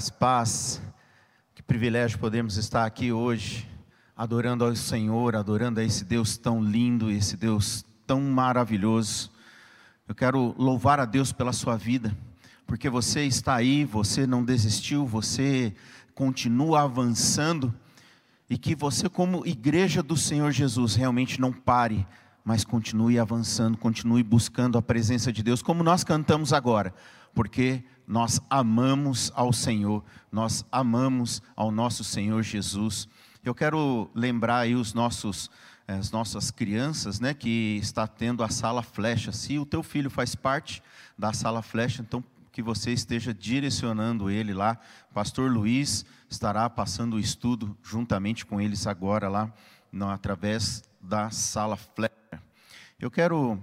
Graça, paz. Que privilégio podemos estar aqui hoje, adorando ao Senhor, adorando a esse Deus tão lindo, esse Deus tão maravilhoso. Eu quero louvar a Deus pela sua vida, porque você está aí, você não desistiu, você continua avançando e que você, como igreja do Senhor Jesus, realmente não pare, mas continue avançando, continue buscando a presença de Deus, como nós cantamos agora, porque nós amamos ao Senhor, nós amamos ao nosso Senhor Jesus. Eu quero lembrar aí os nossos, eh, as nossas crianças, né, que está tendo a sala flecha. Se o teu filho faz parte da sala flecha, então que você esteja direcionando ele lá. Pastor Luiz estará passando o estudo juntamente com eles agora lá, no, através da sala flecha. Eu quero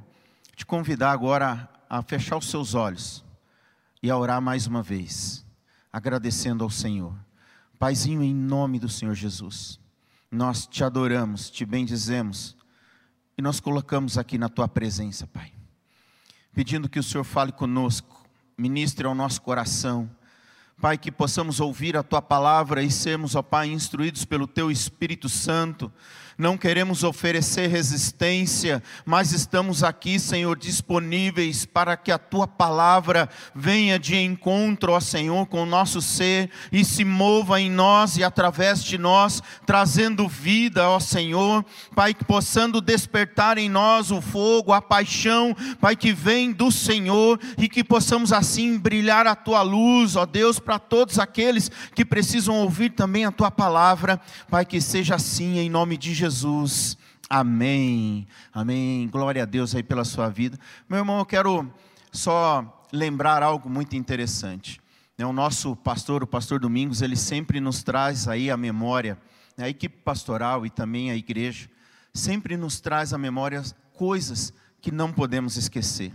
te convidar agora a fechar os seus olhos e a orar mais uma vez, agradecendo ao Senhor. Paizinho, em nome do Senhor Jesus, nós te adoramos, te bendizemos e nós colocamos aqui na tua presença, Pai, pedindo que o Senhor fale conosco, ministre ao nosso coração. Pai, que possamos ouvir a tua palavra e sermos, ó Pai, instruídos pelo teu Espírito Santo não queremos oferecer resistência, mas estamos aqui, Senhor, disponíveis para que a tua palavra venha de encontro, ó Senhor, com o nosso ser e se mova em nós e através de nós, trazendo vida, ó Senhor, Pai, que possando despertar em nós o fogo, a paixão, Pai, que vem do Senhor e que possamos assim brilhar a tua luz, ó Deus, para todos aqueles que precisam ouvir também a tua palavra, Pai, que seja assim em nome de Jesus. Jesus. Amém. Amém. Glória a Deus aí pela sua vida. Meu irmão, eu quero só lembrar algo muito interessante. Né, o nosso pastor, o pastor Domingos, ele sempre nos traz aí a memória, né, a equipe pastoral e também a igreja, sempre nos traz a memória coisas que não podemos esquecer,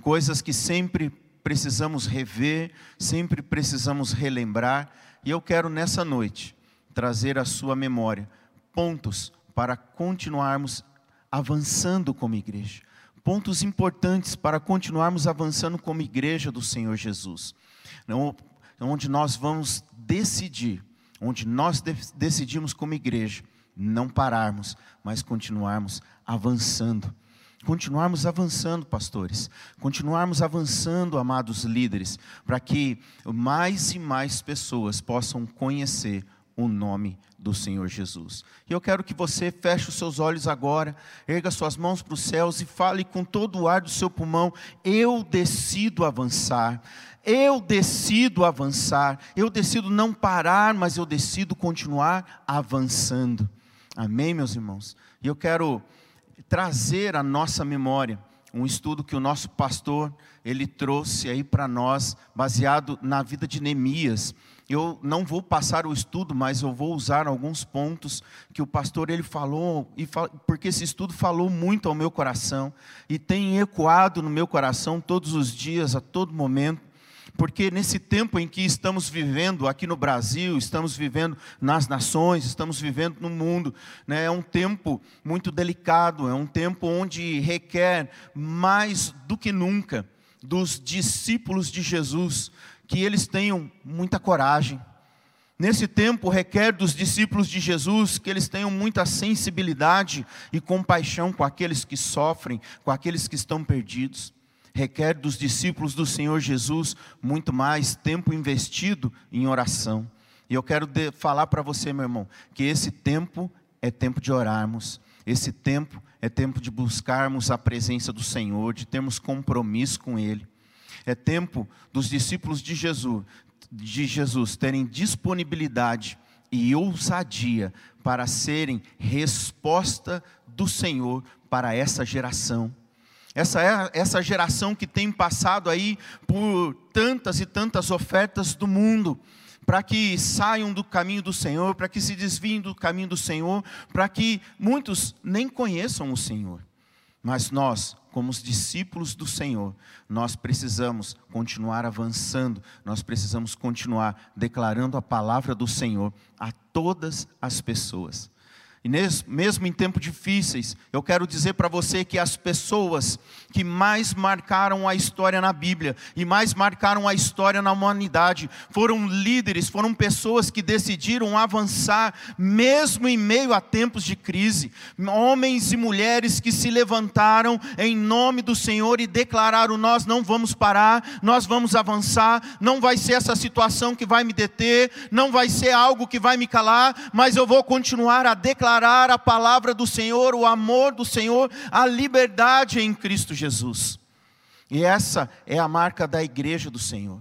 coisas que sempre precisamos rever, sempre precisamos relembrar, e eu quero nessa noite trazer à sua memória pontos para continuarmos avançando como igreja. Pontos importantes para continuarmos avançando como igreja do Senhor Jesus. Onde nós vamos decidir, onde nós decidimos como igreja, não pararmos, mas continuarmos avançando. Continuarmos avançando, pastores, continuarmos avançando, amados líderes, para que mais e mais pessoas possam conhecer o nome do Senhor Jesus. E eu quero que você feche os seus olhos agora, erga suas mãos para os céus e fale com todo o ar do seu pulmão: Eu decido avançar. Eu decido avançar. Eu decido não parar, mas eu decido continuar avançando. Amém, meus irmãos? E eu quero trazer à nossa memória um estudo que o nosso pastor ele trouxe aí para nós, baseado na vida de Neemias. Eu não vou passar o estudo, mas eu vou usar alguns pontos que o pastor ele falou, e porque esse estudo falou muito ao meu coração e tem ecoado no meu coração todos os dias, a todo momento. Porque nesse tempo em que estamos vivendo aqui no Brasil, estamos vivendo nas nações, estamos vivendo no mundo, né, é um tempo muito delicado, é um tempo onde requer mais do que nunca dos discípulos de Jesus que eles tenham muita coragem. Nesse tempo, requer dos discípulos de Jesus que eles tenham muita sensibilidade e compaixão com aqueles que sofrem, com aqueles que estão perdidos. Requer dos discípulos do Senhor Jesus muito mais tempo investido em oração. E eu quero falar para você, meu irmão, que esse tempo é tempo de orarmos, esse tempo é tempo de buscarmos a presença do Senhor, de termos compromisso com Ele. É tempo dos discípulos de Jesus, de Jesus terem disponibilidade e ousadia para serem resposta do Senhor para essa geração. Essa é essa geração que tem passado aí por tantas e tantas ofertas do mundo, para que saiam do caminho do Senhor, para que se desviem do caminho do Senhor, para que muitos nem conheçam o Senhor. Mas nós, como os discípulos do Senhor, nós precisamos continuar avançando, nós precisamos continuar declarando a palavra do Senhor a todas as pessoas. E mesmo em tempos difíceis, eu quero dizer para você que as pessoas que mais marcaram a história na Bíblia e mais marcaram a história na humanidade foram líderes, foram pessoas que decidiram avançar, mesmo em meio a tempos de crise. Homens e mulheres que se levantaram em nome do Senhor e declararam: Nós não vamos parar, nós vamos avançar, não vai ser essa situação que vai me deter, não vai ser algo que vai me calar, mas eu vou continuar a declarar declarar a palavra do Senhor, o amor do Senhor, a liberdade em Cristo Jesus. E essa é a marca da igreja do Senhor.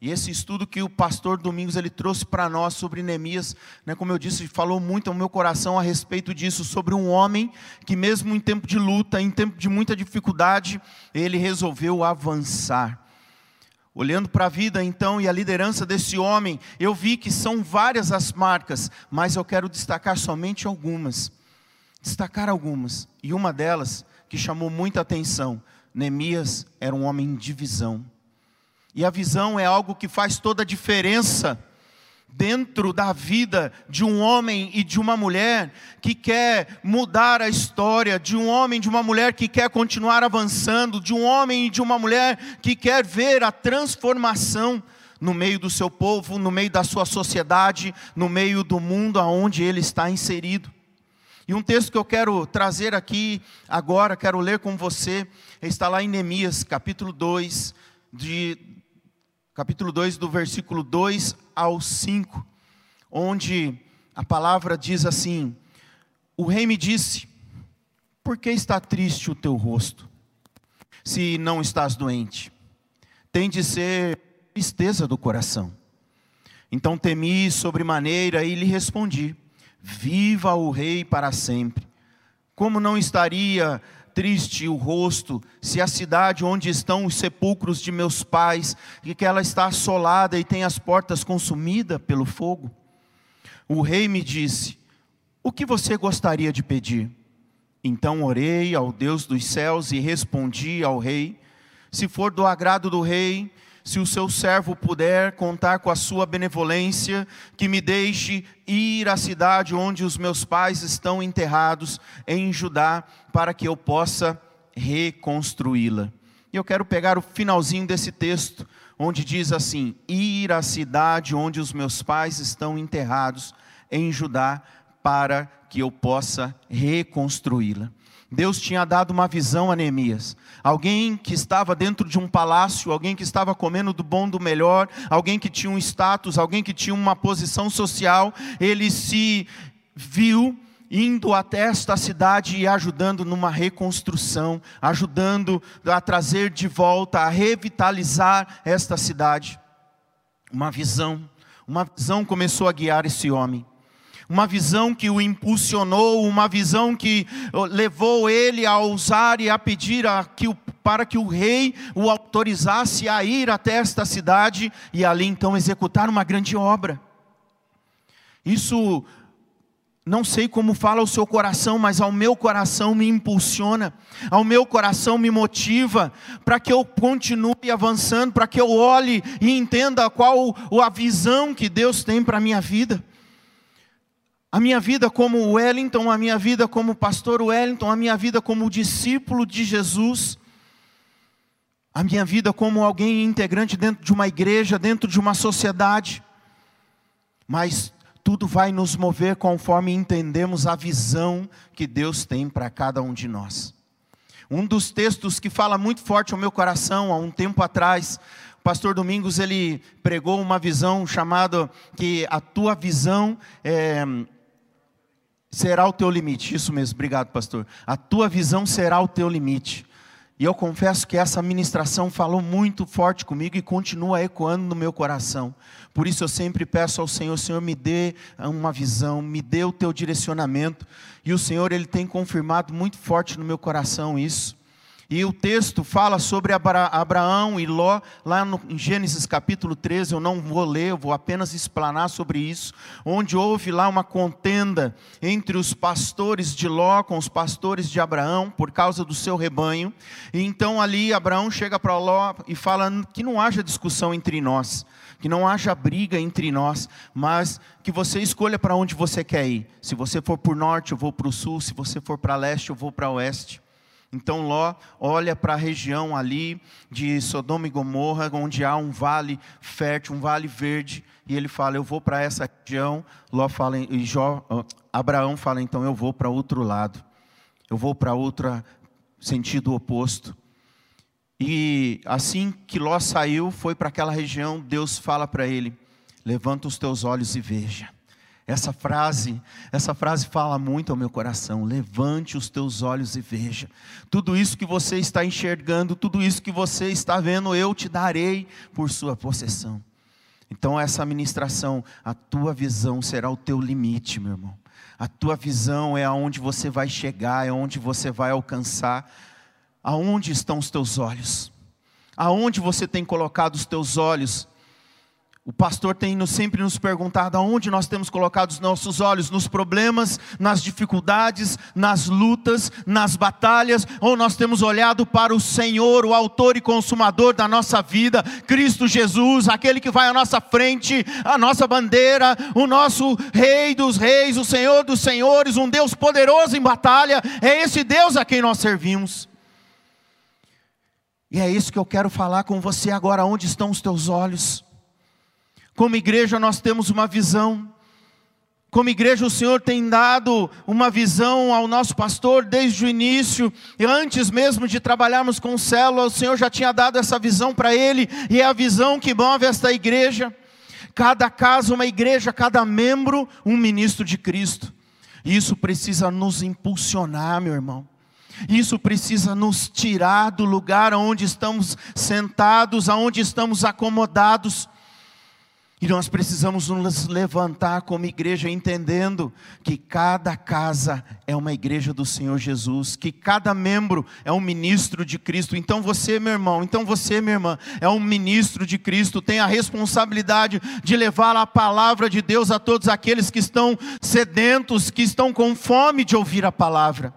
E esse estudo que o pastor Domingos ele trouxe para nós sobre Neemias, né, como eu disse, falou muito ao meu coração a respeito disso, sobre um homem que mesmo em tempo de luta, em tempo de muita dificuldade, ele resolveu avançar. Olhando para a vida então e a liderança desse homem, eu vi que são várias as marcas, mas eu quero destacar somente algumas. Destacar algumas. E uma delas, que chamou muita atenção, Neemias era um homem de visão. E a visão é algo que faz toda a diferença dentro da vida de um homem e de uma mulher que quer mudar a história, de um homem e de uma mulher que quer continuar avançando, de um homem e de uma mulher que quer ver a transformação no meio do seu povo, no meio da sua sociedade, no meio do mundo aonde ele está inserido. E um texto que eu quero trazer aqui agora, quero ler com você, está lá em Neemias, capítulo 2, de capítulo 2, do versículo 2 ao 5, onde a palavra diz assim: O rei me disse: Por que está triste o teu rosto, se não estás doente? Tem de ser tristeza do coração. Então temi sobremaneira e lhe respondi: Viva o rei para sempre. Como não estaria triste o rosto, se a cidade onde estão os sepulcros de meus pais, e que ela está assolada e tem as portas consumidas pelo fogo? O rei me disse: O que você gostaria de pedir? Então orei ao Deus dos céus e respondi ao rei: Se for do agrado do rei, se o seu servo puder contar com a sua benevolência, que me deixe ir à cidade onde os meus pais estão enterrados, em Judá, para que eu possa reconstruí-la. E eu quero pegar o finalzinho desse texto, onde diz assim: Ir à cidade onde os meus pais estão enterrados, em Judá, para que eu possa reconstruí-la. Deus tinha dado uma visão a Neemias. Alguém que estava dentro de um palácio, alguém que estava comendo do bom do melhor, alguém que tinha um status, alguém que tinha uma posição social, ele se viu indo até esta cidade e ajudando numa reconstrução, ajudando a trazer de volta, a revitalizar esta cidade. Uma visão, uma visão começou a guiar esse homem uma visão que o impulsionou, uma visão que levou ele a ousar e a pedir a que o, para que o rei o autorizasse a ir até esta cidade e ali então executar uma grande obra. Isso não sei como fala o seu coração, mas ao meu coração me impulsiona, ao meu coração me motiva para que eu continue avançando, para que eu olhe e entenda qual a visão que Deus tem para a minha vida a minha vida como Wellington, a minha vida como pastor Wellington, a minha vida como discípulo de Jesus, a minha vida como alguém integrante dentro de uma igreja, dentro de uma sociedade. Mas tudo vai nos mover conforme entendemos a visão que Deus tem para cada um de nós. Um dos textos que fala muito forte ao meu coração, há um tempo atrás, o pastor Domingos ele pregou uma visão chamada que a tua visão é, será o teu limite. Isso mesmo, obrigado, pastor. A tua visão será o teu limite. E eu confesso que essa ministração falou muito forte comigo e continua ecoando no meu coração. Por isso eu sempre peço ao Senhor, Senhor, me dê uma visão, me dê o teu direcionamento. E o Senhor, Ele tem confirmado muito forte no meu coração isso. E o texto fala sobre Abraão e Ló, lá no, em Gênesis capítulo 13, eu não vou ler, eu vou apenas explanar sobre isso, onde houve lá uma contenda entre os pastores de Ló com os pastores de Abraão, por causa do seu rebanho. E então ali Abraão chega para Ló e fala que não haja discussão entre nós, que não haja briga entre nós, mas que você escolha para onde você quer ir. Se você for para o norte, eu vou para o sul, se você for para leste, eu vou para oeste. Então Ló olha para a região ali de Sodoma e Gomorra, onde há um vale fértil, um vale verde, e ele fala: Eu vou para essa região. Ló fala, e Jó, Abraão fala: Então eu vou para outro lado, eu vou para outro sentido oposto. E assim que Ló saiu, foi para aquela região, Deus fala para ele: Levanta os teus olhos e veja. Essa frase, essa frase fala muito ao meu coração. Levante os teus olhos e veja. Tudo isso que você está enxergando, tudo isso que você está vendo, eu te darei por sua possessão. Então essa ministração, a tua visão será o teu limite, meu irmão. A tua visão é aonde você vai chegar, é onde você vai alcançar. Aonde estão os teus olhos? Aonde você tem colocado os teus olhos? O pastor tem sempre nos perguntado aonde nós temos colocado os nossos olhos, nos problemas, nas dificuldades, nas lutas, nas batalhas, ou nós temos olhado para o Senhor, o autor e consumador da nossa vida, Cristo Jesus, aquele que vai à nossa frente, a nossa bandeira, o nosso Rei dos Reis, o Senhor dos Senhores, um Deus poderoso em batalha, é esse Deus a quem nós servimos. E é isso que eu quero falar com você agora, onde estão os teus olhos? Como igreja, nós temos uma visão. Como igreja, o Senhor tem dado uma visão ao nosso pastor desde o início, e antes mesmo de trabalharmos com célula, o Senhor já tinha dado essa visão para ele, e é a visão que move esta igreja. Cada casa, uma igreja, cada membro, um ministro de Cristo. Isso precisa nos impulsionar, meu irmão. Isso precisa nos tirar do lugar onde estamos sentados, aonde estamos acomodados e nós precisamos nos levantar como igreja, entendendo que cada casa é uma igreja do Senhor Jesus, que cada membro é um ministro de Cristo. Então você, meu irmão, então você, minha irmã, é um ministro de Cristo, tem a responsabilidade de levar a palavra de Deus a todos aqueles que estão sedentos, que estão com fome de ouvir a palavra.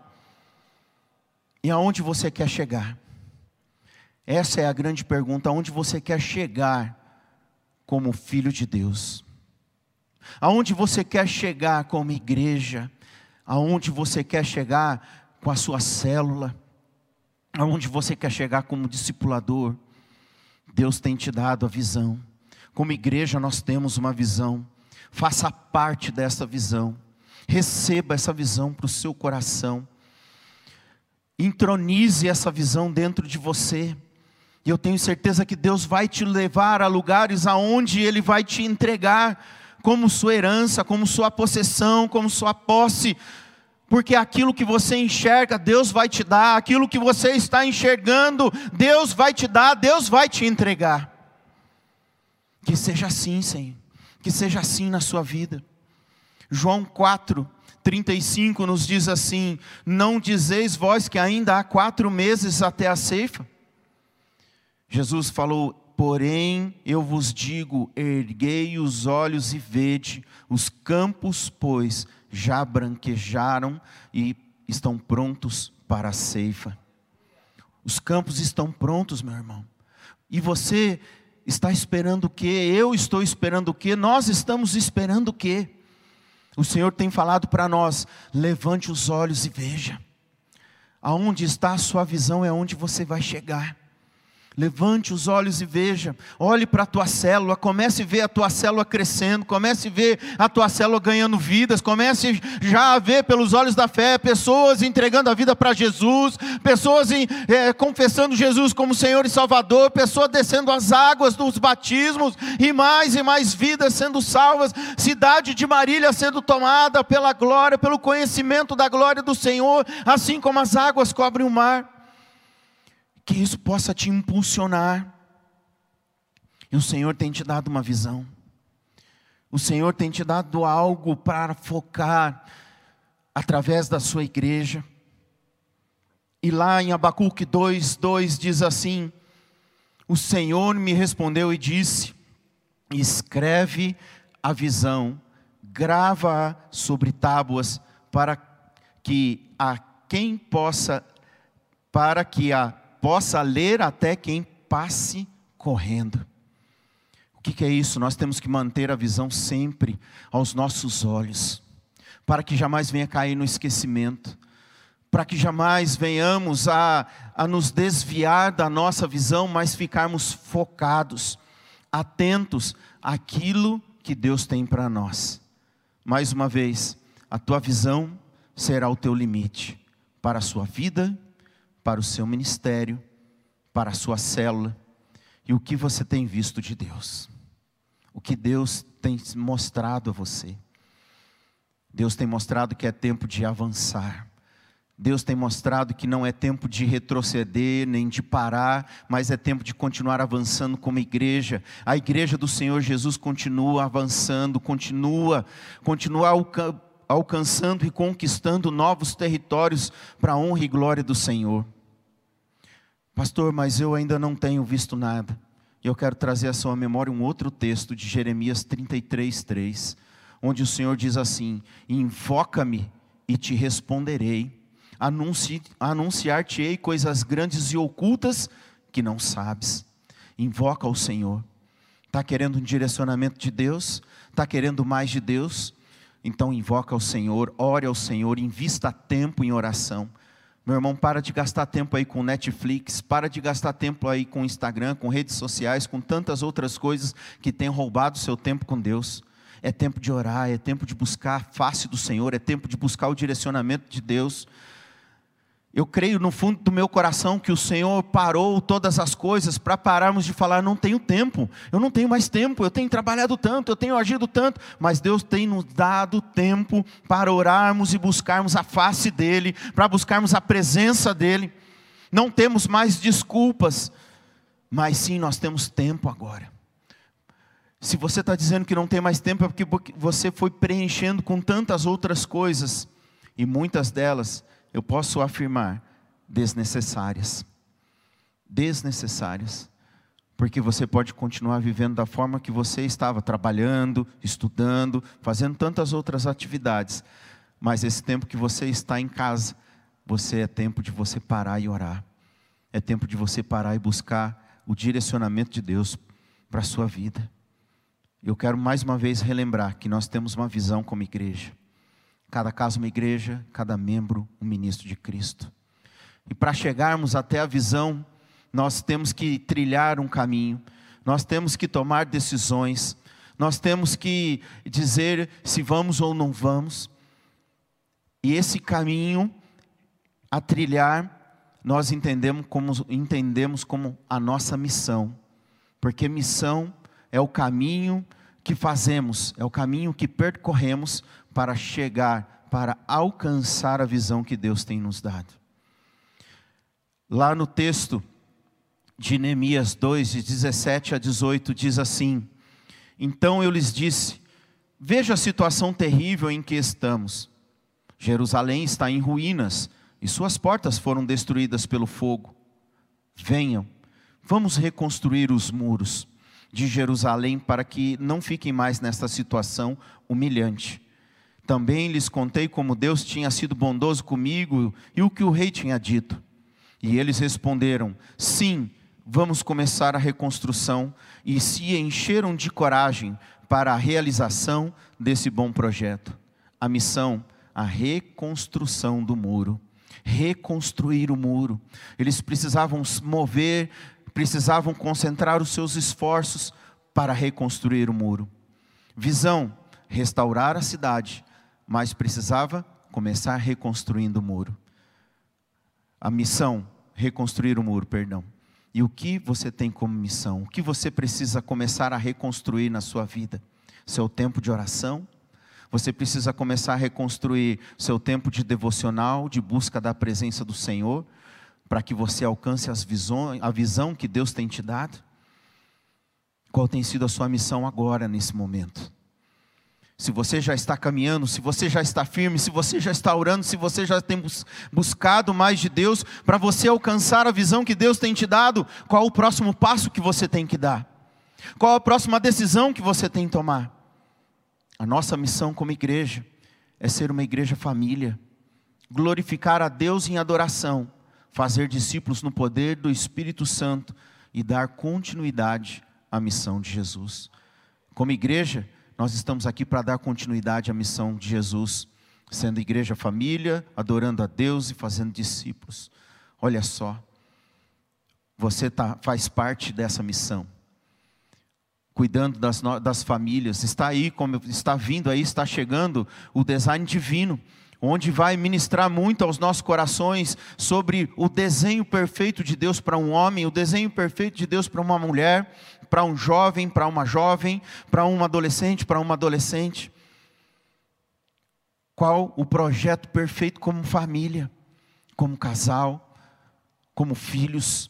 E aonde você quer chegar? Essa é a grande pergunta: aonde você quer chegar? Como filho de Deus. Aonde você quer chegar como igreja, aonde você quer chegar com a sua célula, aonde você quer chegar como discipulador, Deus tem te dado a visão. Como igreja nós temos uma visão. Faça parte dessa visão. Receba essa visão para o seu coração. Intronize essa visão dentro de você. E eu tenho certeza que Deus vai te levar a lugares aonde Ele vai te entregar como sua herança, como sua possessão, como sua posse. Porque aquilo que você enxerga, Deus vai te dar, aquilo que você está enxergando, Deus vai te dar, Deus vai te entregar. Que seja assim, Senhor, que seja assim na sua vida. João 4, 35 nos diz assim: Não dizeis vós que ainda há quatro meses até a ceifa? Jesus falou: Porém, eu vos digo: erguei os olhos e vede, os campos, pois, já branquejaram e estão prontos para a ceifa. Os campos estão prontos, meu irmão. E você está esperando o quê? Eu estou esperando o quê? Nós estamos esperando o quê? O Senhor tem falado para nós: levante os olhos e veja. Aonde está a sua visão é onde você vai chegar. Levante os olhos e veja. Olhe para a tua célula, comece a ver a tua célula crescendo, comece a ver a tua célula ganhando vidas, comece já a ver pelos olhos da fé pessoas entregando a vida para Jesus, pessoas em, é, confessando Jesus como Senhor e Salvador, pessoas descendo as águas dos batismos. E mais e mais vidas sendo salvas, cidade de Marília sendo tomada pela glória, pelo conhecimento da glória do Senhor, assim como as águas cobrem o mar que isso possa te impulsionar. E o Senhor tem te dado uma visão. O Senhor tem te dado algo para focar através da sua igreja. E lá em Abacuque 2, 2 diz assim: O Senhor me respondeu e disse: Escreve a visão, grava sobre tábuas, para que a quem possa, para que a possa ler até quem passe correndo. O que, que é isso? Nós temos que manter a visão sempre aos nossos olhos, para que jamais venha cair no esquecimento para que jamais venhamos a, a nos desviar da nossa visão, mas ficarmos focados, atentos àquilo que Deus tem para nós. Mais uma vez, a tua visão será o teu limite para a sua vida, para o seu ministério, para a sua célula e o que você tem visto de Deus. O que Deus tem mostrado a você. Deus tem mostrado que é tempo de avançar Deus tem mostrado que não é tempo de retroceder, nem de parar, mas é tempo de continuar avançando como igreja. A igreja do Senhor Jesus continua avançando, continua, continua alca alcançando e conquistando novos territórios para a honra e glória do Senhor. Pastor, mas eu ainda não tenho visto nada. E eu quero trazer à sua memória um outro texto de Jeremias 33, 3, onde o Senhor diz assim: Invoca-me e te responderei anunciar-te-ei coisas grandes e ocultas que não sabes. Invoca o Senhor. Está querendo um direcionamento de Deus? Está querendo mais de Deus? Então invoca o Senhor, ore ao Senhor, invista tempo em oração. Meu irmão, para de gastar tempo aí com Netflix, para de gastar tempo aí com Instagram, com redes sociais, com tantas outras coisas que têm roubado seu tempo com Deus. É tempo de orar, é tempo de buscar a face do Senhor, é tempo de buscar o direcionamento de Deus. Eu creio no fundo do meu coração que o Senhor parou todas as coisas para pararmos de falar: não tenho tempo, eu não tenho mais tempo, eu tenho trabalhado tanto, eu tenho agido tanto, mas Deus tem nos dado tempo para orarmos e buscarmos a face dEle, para buscarmos a presença dEle. Não temos mais desculpas, mas sim nós temos tempo agora. Se você está dizendo que não tem mais tempo, é porque você foi preenchendo com tantas outras coisas, e muitas delas eu posso afirmar, desnecessárias. Desnecessárias. Porque você pode continuar vivendo da forma que você estava, trabalhando, estudando, fazendo tantas outras atividades. Mas esse tempo que você está em casa, você é tempo de você parar e orar. É tempo de você parar e buscar o direcionamento de Deus para a sua vida. Eu quero mais uma vez relembrar que nós temos uma visão como igreja. Cada casa uma igreja, cada membro um ministro de Cristo. E para chegarmos até a visão, nós temos que trilhar um caminho, nós temos que tomar decisões, nós temos que dizer se vamos ou não vamos. E esse caminho a trilhar, nós entendemos como, entendemos como a nossa missão, porque missão é o caminho que fazemos, é o caminho que percorremos para chegar, para alcançar a visão que Deus tem nos dado. Lá no texto de Neemias 2, de 17 a 18, diz assim: Então eu lhes disse: Veja a situação terrível em que estamos. Jerusalém está em ruínas e suas portas foram destruídas pelo fogo. Venham, vamos reconstruir os muros de Jerusalém para que não fiquem mais nesta situação humilhante. Também lhes contei como Deus tinha sido bondoso comigo e o que o rei tinha dito. E eles responderam: Sim, vamos começar a reconstrução, e se encheram de coragem para a realização desse bom projeto. A missão, a reconstrução do muro. Reconstruir o muro. Eles precisavam mover precisavam concentrar os seus esforços para reconstruir o muro. Visão: restaurar a cidade, mas precisava começar reconstruindo o muro. A missão: reconstruir o muro, perdão. E o que você tem como missão? O que você precisa começar a reconstruir na sua vida? Seu tempo de oração? Você precisa começar a reconstruir seu tempo de devocional, de busca da presença do Senhor? para que você alcance as visões, a visão que Deus tem te dado? Qual tem sido a sua missão agora, nesse momento? Se você já está caminhando, se você já está firme, se você já está orando, se você já tem buscado mais de Deus, para você alcançar a visão que Deus tem te dado, qual o próximo passo que você tem que dar? Qual a próxima decisão que você tem que tomar? A nossa missão como igreja é ser uma igreja família, glorificar a Deus em adoração, fazer discípulos no poder do Espírito Santo e dar continuidade à missão de Jesus. Como igreja, nós estamos aqui para dar continuidade à missão de Jesus, sendo igreja família, adorando a Deus e fazendo discípulos. Olha só, você tá, faz parte dessa missão, cuidando das, das famílias. Está aí, como está vindo aí, está chegando o design divino onde vai ministrar muito aos nossos corações sobre o desenho perfeito de Deus para um homem, o desenho perfeito de Deus para uma mulher, para um jovem, para uma jovem, para um adolescente, para uma adolescente. Qual o projeto perfeito como família, como casal, como filhos?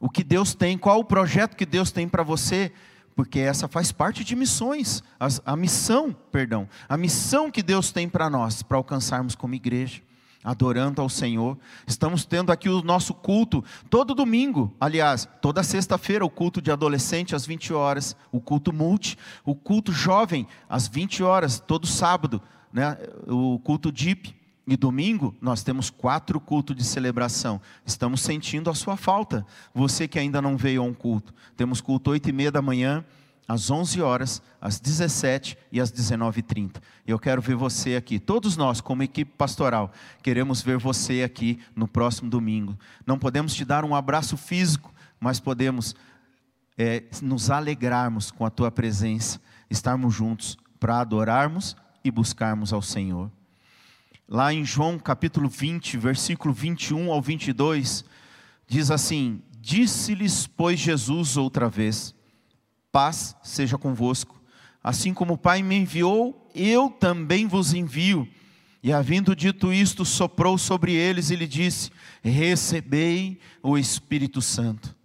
O que Deus tem, qual o projeto que Deus tem para você porque essa faz parte de missões, a, a missão, perdão, a missão que Deus tem para nós, para alcançarmos como igreja, adorando ao Senhor. Estamos tendo aqui o nosso culto todo domingo, aliás, toda sexta-feira o culto de adolescente às 20 horas, o culto multi, o culto jovem às 20 horas, todo sábado, né, o culto deep. E domingo nós temos quatro cultos de celebração. Estamos sentindo a sua falta. Você que ainda não veio a um culto. Temos culto oito e meia da manhã, às 11 horas, às 17 e às 19h30. Eu quero ver você aqui. Todos nós, como equipe pastoral, queremos ver você aqui no próximo domingo. Não podemos te dar um abraço físico, mas podemos é, nos alegrarmos com a tua presença, estarmos juntos para adorarmos e buscarmos ao Senhor. Lá em João capítulo 20, versículo 21 ao 22, diz assim: Disse-lhes, pois, Jesus outra vez: Paz seja convosco. Assim como o Pai me enviou, eu também vos envio. E havendo dito isto, soprou sobre eles e lhe disse: Recebei o Espírito Santo.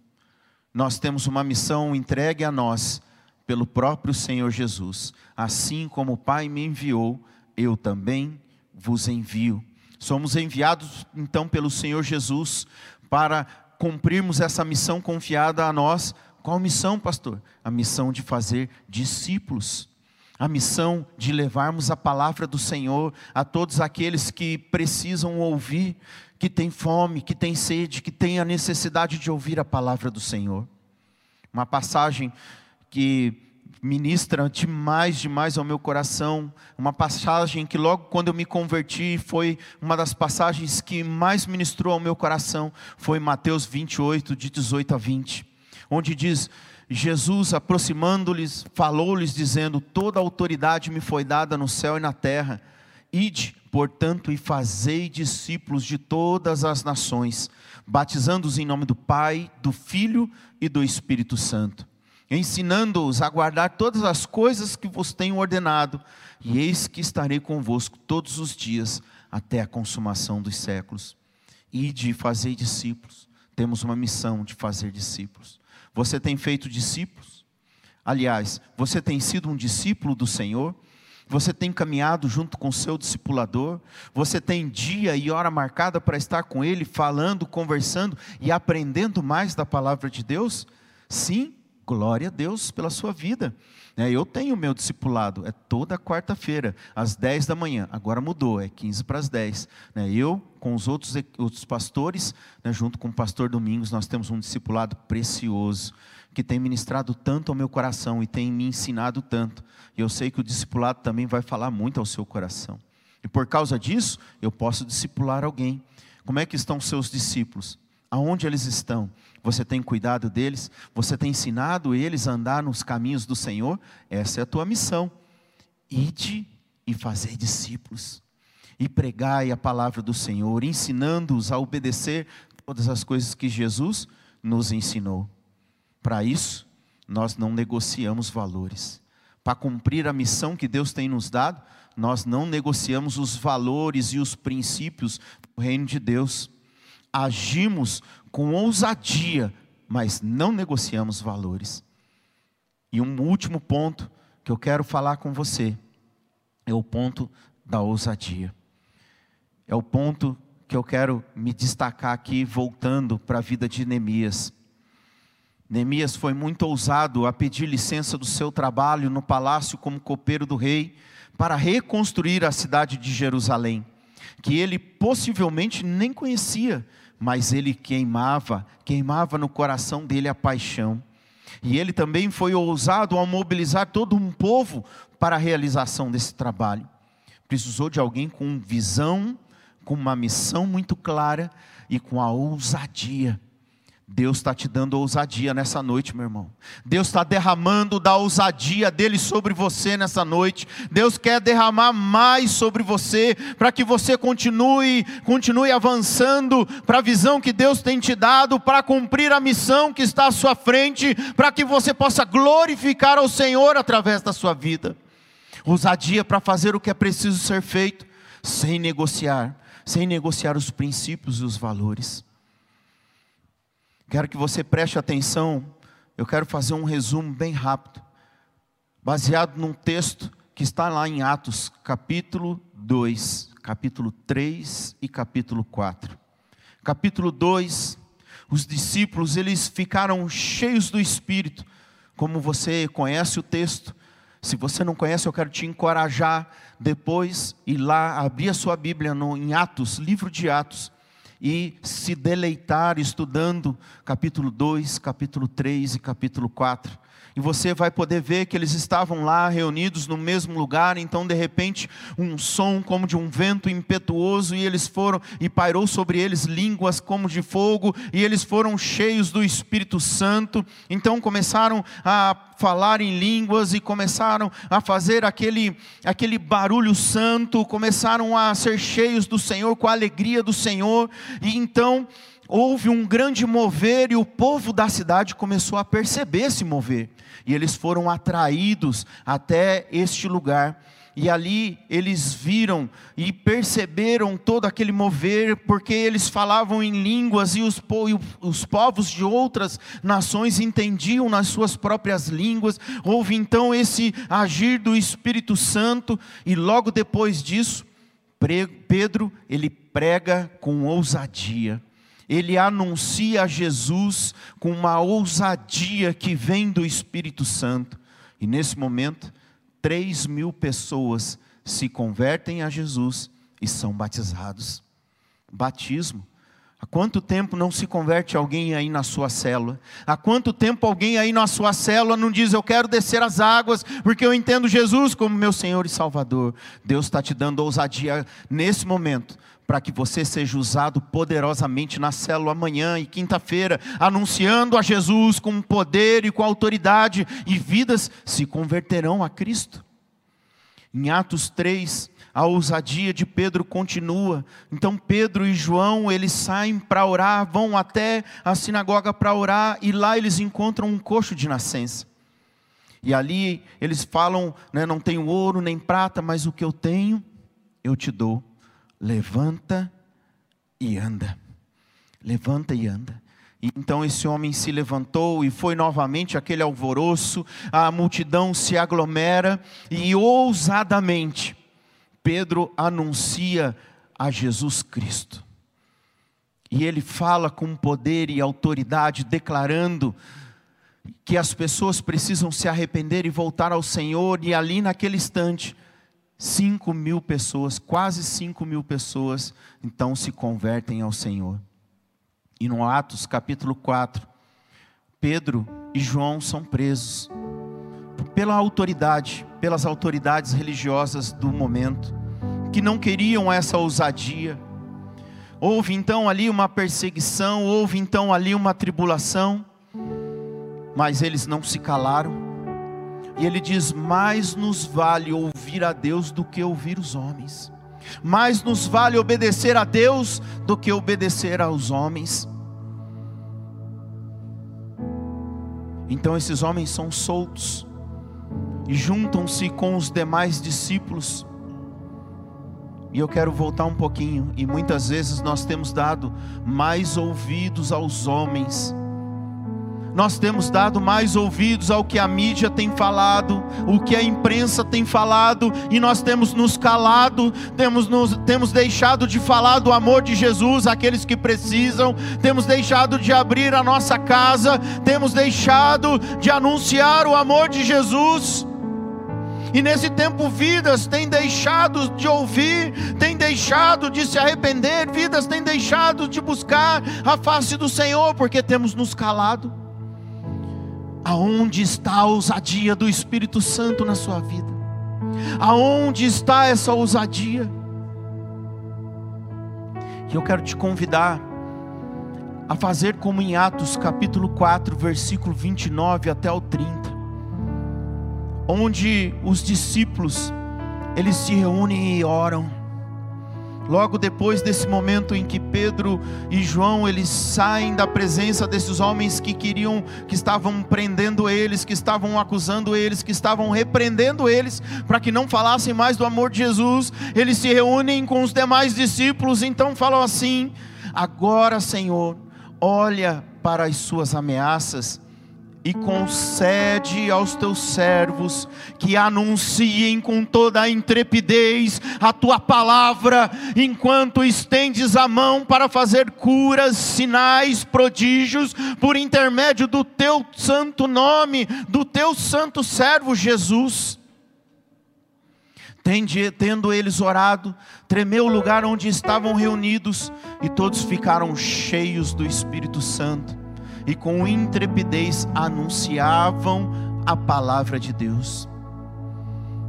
Nós temos uma missão entregue a nós pelo próprio Senhor Jesus. Assim como o Pai me enviou, eu também vos envio. Somos enviados então pelo Senhor Jesus para cumprirmos essa missão confiada a nós. Qual missão, pastor? A missão de fazer discípulos. A missão de levarmos a palavra do Senhor a todos aqueles que precisam ouvir, que têm fome, que têm sede, que têm a necessidade de ouvir a palavra do Senhor. Uma passagem que ministra demais, demais ao meu coração. Uma passagem que logo quando eu me converti foi uma das passagens que mais ministrou ao meu coração. Foi Mateus 28, de 18 a 20, onde diz: Jesus, aproximando-lhes, falou-lhes, dizendo: Toda autoridade me foi dada no céu e na terra. Ide, portanto, e fazei discípulos de todas as nações, batizando-os em nome do Pai, do Filho e do Espírito Santo ensinando-os a guardar todas as coisas que vos tenho ordenado, e eis que estarei convosco todos os dias até a consumação dos séculos. E de fazer discípulos. Temos uma missão de fazer discípulos. Você tem feito discípulos? Aliás, você tem sido um discípulo do Senhor? Você tem caminhado junto com o seu discipulador? Você tem dia e hora marcada para estar com ele, falando, conversando e aprendendo mais da palavra de Deus? Sim, Glória a Deus pela sua vida. É, eu tenho meu discipulado, é toda quarta-feira, às 10 da manhã. Agora mudou, é 15 para as 10. Né? Eu, com os outros, outros pastores, né, junto com o pastor Domingos, nós temos um discipulado precioso, que tem ministrado tanto ao meu coração e tem me ensinado tanto. E eu sei que o discipulado também vai falar muito ao seu coração. E por causa disso, eu posso discipular alguém. Como é que estão os seus discípulos? Aonde eles estão? Você tem cuidado deles? Você tem ensinado eles a andar nos caminhos do Senhor? Essa é a tua missão. Ide e fazer discípulos. E pregai a palavra do Senhor, ensinando-os a obedecer todas as coisas que Jesus nos ensinou. Para isso, nós não negociamos valores. Para cumprir a missão que Deus tem nos dado, nós não negociamos os valores e os princípios do reino de Deus. Agimos com ousadia, mas não negociamos valores. E um último ponto que eu quero falar com você é o ponto da ousadia. É o ponto que eu quero me destacar aqui, voltando para a vida de Neemias. Neemias foi muito ousado a pedir licença do seu trabalho no palácio como copeiro do rei para reconstruir a cidade de Jerusalém, que ele possivelmente nem conhecia, mas ele queimava, queimava no coração dele a paixão. E ele também foi ousado ao mobilizar todo um povo para a realização desse trabalho. Precisou de alguém com visão, com uma missão muito clara e com a ousadia Deus está te dando ousadia nessa noite, meu irmão. Deus está derramando da ousadia dele sobre você nessa noite. Deus quer derramar mais sobre você, para que você continue, continue avançando para a visão que Deus tem te dado, para cumprir a missão que está à sua frente, para que você possa glorificar ao Senhor através da sua vida. Ousadia para fazer o que é preciso ser feito, sem negociar, sem negociar os princípios e os valores. Quero que você preste atenção. Eu quero fazer um resumo bem rápido, baseado num texto que está lá em Atos, capítulo 2, capítulo 3 e capítulo 4. Capítulo 2, os discípulos, eles ficaram cheios do Espírito, como você conhece o texto. Se você não conhece, eu quero te encorajar depois ir lá abrir a sua Bíblia no, em Atos, livro de Atos, e se deleitar estudando capítulo 2, capítulo 3 e capítulo 4. E você vai poder ver que eles estavam lá reunidos no mesmo lugar, então de repente um som como de um vento impetuoso e eles foram e pairou sobre eles línguas como de fogo e eles foram cheios do Espírito Santo. Então começaram a falar em línguas e começaram a fazer aquele aquele barulho santo, começaram a ser cheios do Senhor com a alegria do Senhor. E então houve um grande mover e o povo da cidade começou a perceber esse mover. E eles foram atraídos até este lugar. E ali eles viram e perceberam todo aquele mover, porque eles falavam em línguas e os, e os povos de outras nações entendiam nas suas próprias línguas. Houve então esse agir do Espírito Santo, e logo depois disso, Pedro ele prega com ousadia ele anuncia Jesus com uma ousadia que vem do Espírito Santo. E nesse momento, três mil pessoas se convertem a Jesus e são batizados. Batismo. Há quanto tempo não se converte alguém aí na sua célula? Há quanto tempo alguém aí na sua célula não diz, eu quero descer as águas, porque eu entendo Jesus como meu Senhor e Salvador? Deus está te dando ousadia nesse momento, para que você seja usado poderosamente na célula amanhã e quinta-feira, anunciando a Jesus com poder e com autoridade, e vidas se converterão a Cristo. Em Atos 3, a ousadia de Pedro continua. Então Pedro e João, eles saem para orar, vão até a sinagoga para orar e lá eles encontram um coxo de nascença. E ali eles falam, né, não tenho ouro nem prata, mas o que eu tenho, eu te dou levanta e anda. Levanta e anda. Então esse homem se levantou e foi novamente aquele alvoroço, a multidão se aglomera e ousadamente Pedro anuncia a Jesus Cristo. E ele fala com poder e autoridade, declarando que as pessoas precisam se arrepender e voltar ao Senhor, e ali naquele instante, 5 mil pessoas, quase 5 mil pessoas, então se convertem ao Senhor. E no Atos capítulo 4, Pedro e João são presos pela autoridade, pelas autoridades religiosas do momento, que não queriam essa ousadia. Houve então ali uma perseguição, houve então ali uma tribulação, mas eles não se calaram e ele diz: Mais nos vale ouvir a Deus do que ouvir os homens, mais nos vale obedecer a Deus do que obedecer aos homens. Então esses homens são soltos e juntam-se com os demais discípulos. E eu quero voltar um pouquinho, e muitas vezes nós temos dado mais ouvidos aos homens nós temos dado mais ouvidos ao que a mídia tem falado, o que a imprensa tem falado, e nós temos nos calado, temos, nos, temos deixado de falar do amor de Jesus àqueles que precisam, temos deixado de abrir a nossa casa, temos deixado de anunciar o amor de Jesus. E nesse tempo, vidas têm deixado de ouvir, têm deixado de se arrepender, vidas têm deixado de buscar a face do Senhor, porque temos nos calado. Aonde está a ousadia do Espírito Santo na sua vida? Aonde está essa ousadia? E eu quero te convidar a fazer como em Atos capítulo 4, versículo 29 até o 30 onde os discípulos eles se reúnem e oram. Logo depois desse momento em que Pedro e João eles saem da presença desses homens que queriam, que estavam prendendo eles, que estavam acusando eles, que estavam repreendendo eles para que não falassem mais do amor de Jesus, eles se reúnem com os demais discípulos, então falam assim: Agora, Senhor, olha para as suas ameaças e concede aos teus servos que anunciem com toda a intrepidez a tua palavra, enquanto estendes a mão para fazer curas, sinais, prodígios, por intermédio do teu santo nome, do teu santo servo Jesus. Tendo eles orado, tremeu o lugar onde estavam reunidos, e todos ficaram cheios do Espírito Santo e com intrepidez anunciavam a palavra de Deus.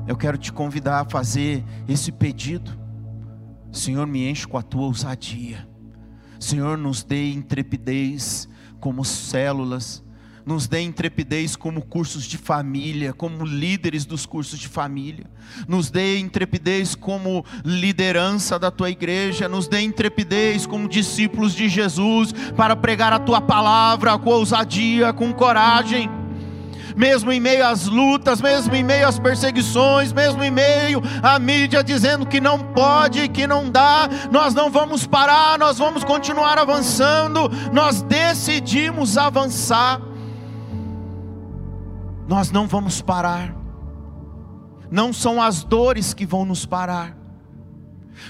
Eu quero te convidar a fazer esse pedido. Senhor, me enche com a tua ousadia. Senhor, nos dê intrepidez como células nos dê intrepidez como cursos de família, como líderes dos cursos de família, nos dê intrepidez como liderança da tua igreja, nos dê intrepidez como discípulos de Jesus para pregar a tua palavra com ousadia, com coragem. Mesmo em meio às lutas, mesmo em meio às perseguições, mesmo em meio à mídia dizendo que não pode, que não dá, nós não vamos parar, nós vamos continuar avançando, nós decidimos avançar nós não vamos parar. Não são as dores que vão nos parar.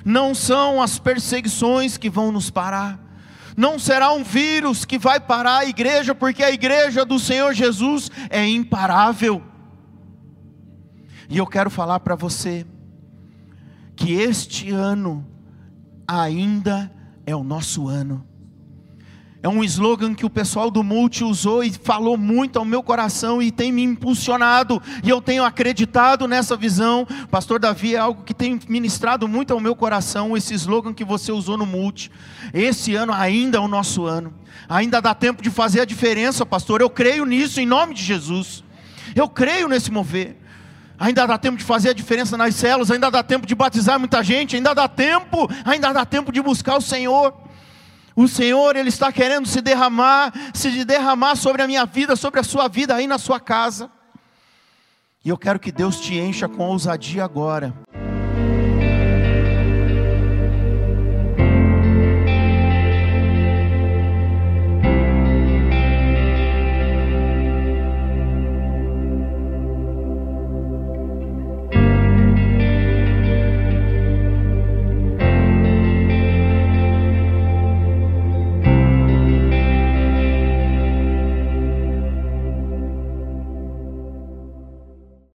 Não são as perseguições que vão nos parar. Não será um vírus que vai parar a igreja, porque a igreja do Senhor Jesus é imparável. E eu quero falar para você que este ano ainda é o nosso ano. É um slogan que o pessoal do Multi usou e falou muito ao meu coração e tem me impulsionado, e eu tenho acreditado nessa visão. Pastor Davi é algo que tem ministrado muito ao meu coração, esse slogan que você usou no Multi. Esse ano ainda é o nosso ano, ainda dá tempo de fazer a diferença, pastor. Eu creio nisso em nome de Jesus, eu creio nesse mover. Ainda dá tempo de fazer a diferença nas células, ainda dá tempo de batizar muita gente, ainda dá tempo, ainda dá tempo de buscar o Senhor. O Senhor, Ele está querendo se derramar, se derramar sobre a minha vida, sobre a sua vida aí na sua casa. E eu quero que Deus te encha com ousadia agora.